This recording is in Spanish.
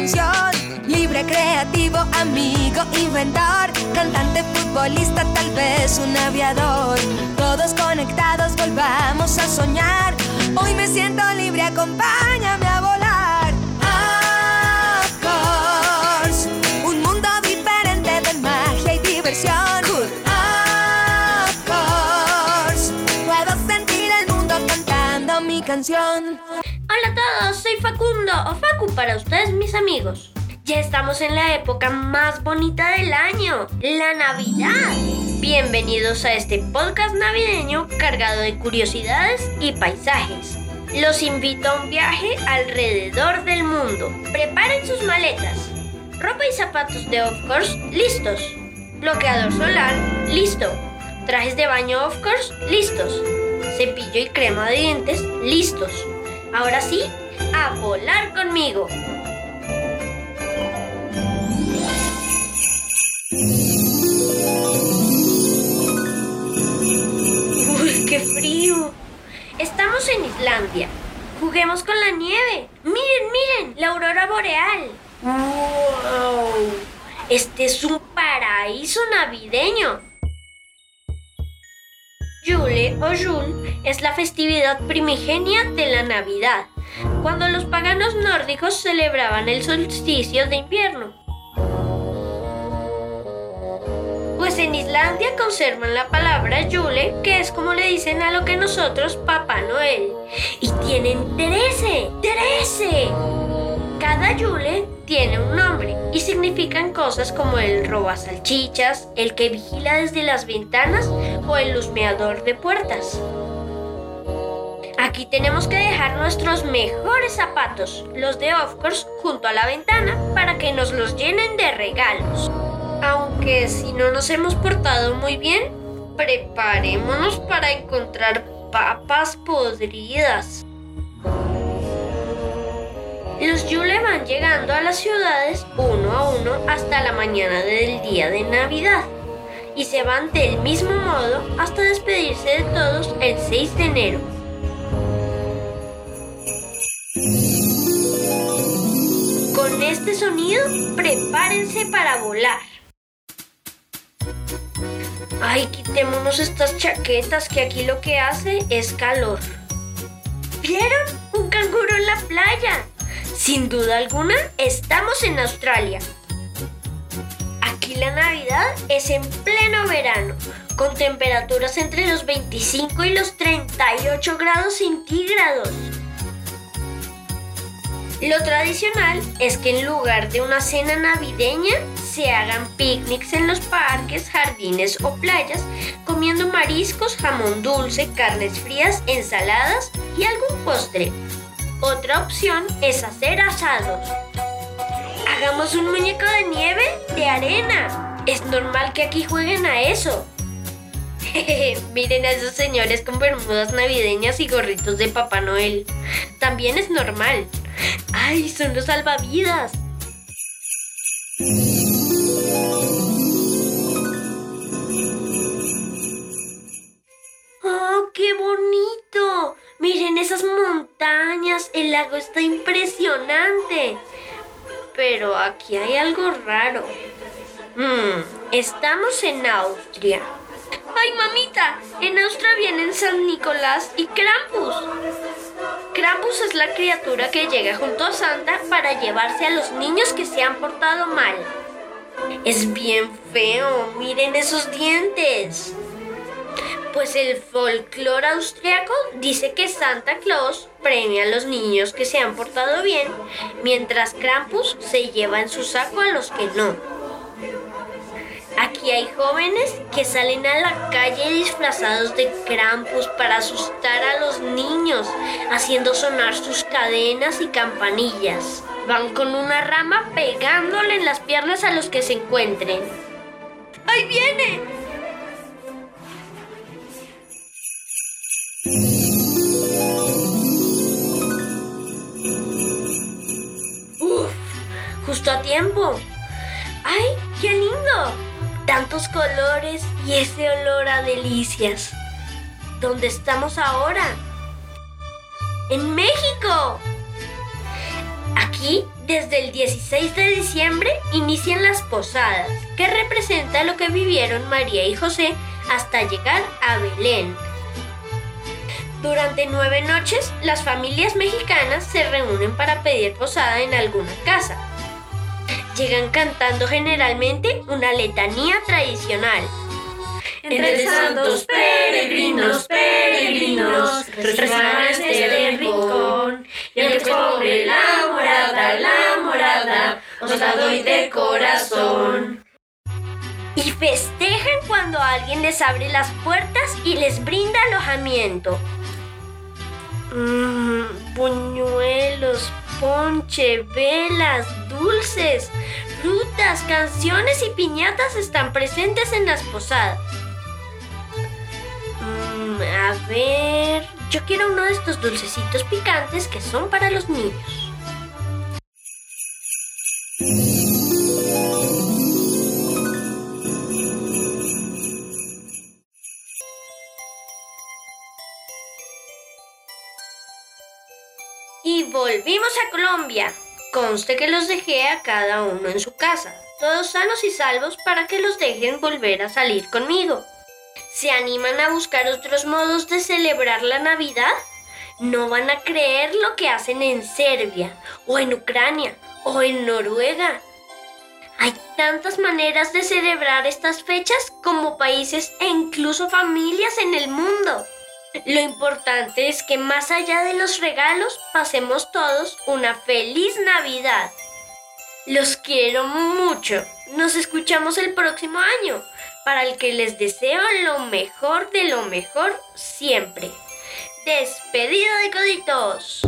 canción. Libre, creativo, amigo, inventor, cantante, futbolista, tal vez un aviador. Todos conectados, volvamos a soñar. Hoy me siento libre, acompáñame a volar. Of course, un mundo diferente de magia y diversión. Of course, puedo sentir el mundo cantando mi canción. Hola a todos, soy Facundo o Facu para ustedes mis amigos. Ya estamos en la época más bonita del año, la Navidad. Bienvenidos a este podcast navideño cargado de curiosidades y paisajes. Los invito a un viaje alrededor del mundo. Preparen sus maletas. Ropa y zapatos de Of Course listos. Bloqueador solar listo. Trajes de baño Of Course listos. Cepillo y crema de dientes listos. Ahora sí, a volar conmigo. Uy, qué frío. Estamos en Islandia. Juguemos con la nieve. Miren, miren, la aurora boreal. ¡Wow! Este es un paraíso navideño. Yule o Yule es la festividad primigenia de la Navidad, cuando los paganos nórdicos celebraban el solsticio de invierno. Pues en Islandia conservan la palabra Yule, que es como le dicen a lo que nosotros Papá Noel. Y tienen 13, 13. Cada Yule tiene un nombre y significan cosas como el roba salchichas, el que vigila desde las ventanas o el husmeador de puertas. Aquí tenemos que dejar nuestros mejores zapatos, los de Of Course, junto a la ventana para que nos los llenen de regalos. Aunque si no nos hemos portado muy bien, preparémonos para encontrar papas podridas. Los Yule van llegando a las ciudades uno a uno hasta la mañana del día de Navidad y se van del mismo modo hasta despedirse de todos el 6 de enero. Con este sonido, prepárense para volar. Ay, quitémonos estas chaquetas que aquí lo que hace es calor. ¿Vieron? Un canguro en la playa. Sin duda alguna, estamos en Australia. Aquí la Navidad es en pleno verano, con temperaturas entre los 25 y los 38 grados centígrados. Lo tradicional es que en lugar de una cena navideña se hagan picnics en los parques, jardines o playas, comiendo mariscos, jamón dulce, carnes frías, ensaladas y algún postre. Otra opción es hacer asados. Hagamos un muñeco de nieve de arena. Es normal que aquí jueguen a eso. Miren a esos señores con bermudas navideñas y gorritos de Papá Noel. También es normal. ¡Ay, son los salvavidas! ¡Oh, qué bonito! Miren esas montañas, el lago está impresionante. Pero aquí hay algo raro. Hmm, estamos en Austria. ¡Ay, mamita! En Austria vienen San Nicolás y Krampus. Krampus es la criatura que llega junto a Santa para llevarse a los niños que se han portado mal. Es bien feo, miren esos dientes. Pues el folclore austriaco dice que Santa Claus premia a los niños que se han portado bien, mientras Krampus se lleva en su saco a los que no. Aquí hay jóvenes que salen a la calle disfrazados de Krampus para asustar a los niños, haciendo sonar sus cadenas y campanillas. Van con una rama pegándole en las piernas a los que se encuentren. ¡Ahí viene! Uf, justo a tiempo. ¡Ay, qué lindo! Tantos colores y ese olor a delicias. ¿Dónde estamos ahora? ¡En México! Aquí desde el 16 de diciembre, inician las posadas, que representa lo que vivieron María y José hasta llegar a Belén. Durante nueve noches, las familias mexicanas se reúnen para pedir posada en alguna casa. Llegan cantando generalmente una letanía tradicional. Entre santos peregrinos, peregrinos, rezaban este rincón. Y el pobre, la morada, la morada, os la doy de corazón. Y festejan cuando alguien les abre las puertas y les brinda alojamiento. Mmm, buñuelos, ponche, velas, dulces, frutas, canciones y piñatas están presentes en las posadas. Mm, a ver, yo quiero uno de estos dulcecitos picantes que son para los niños. Y volvimos a Colombia. Conste que los dejé a cada uno en su casa, todos sanos y salvos para que los dejen volver a salir conmigo. ¿Se animan a buscar otros modos de celebrar la Navidad? No van a creer lo que hacen en Serbia, o en Ucrania, o en Noruega. Hay tantas maneras de celebrar estas fechas como países e incluso familias en el mundo. Lo importante es que más allá de los regalos pasemos todos una feliz Navidad. Los quiero mucho. Nos escuchamos el próximo año, para el que les deseo lo mejor de lo mejor siempre. Despedida de coditos.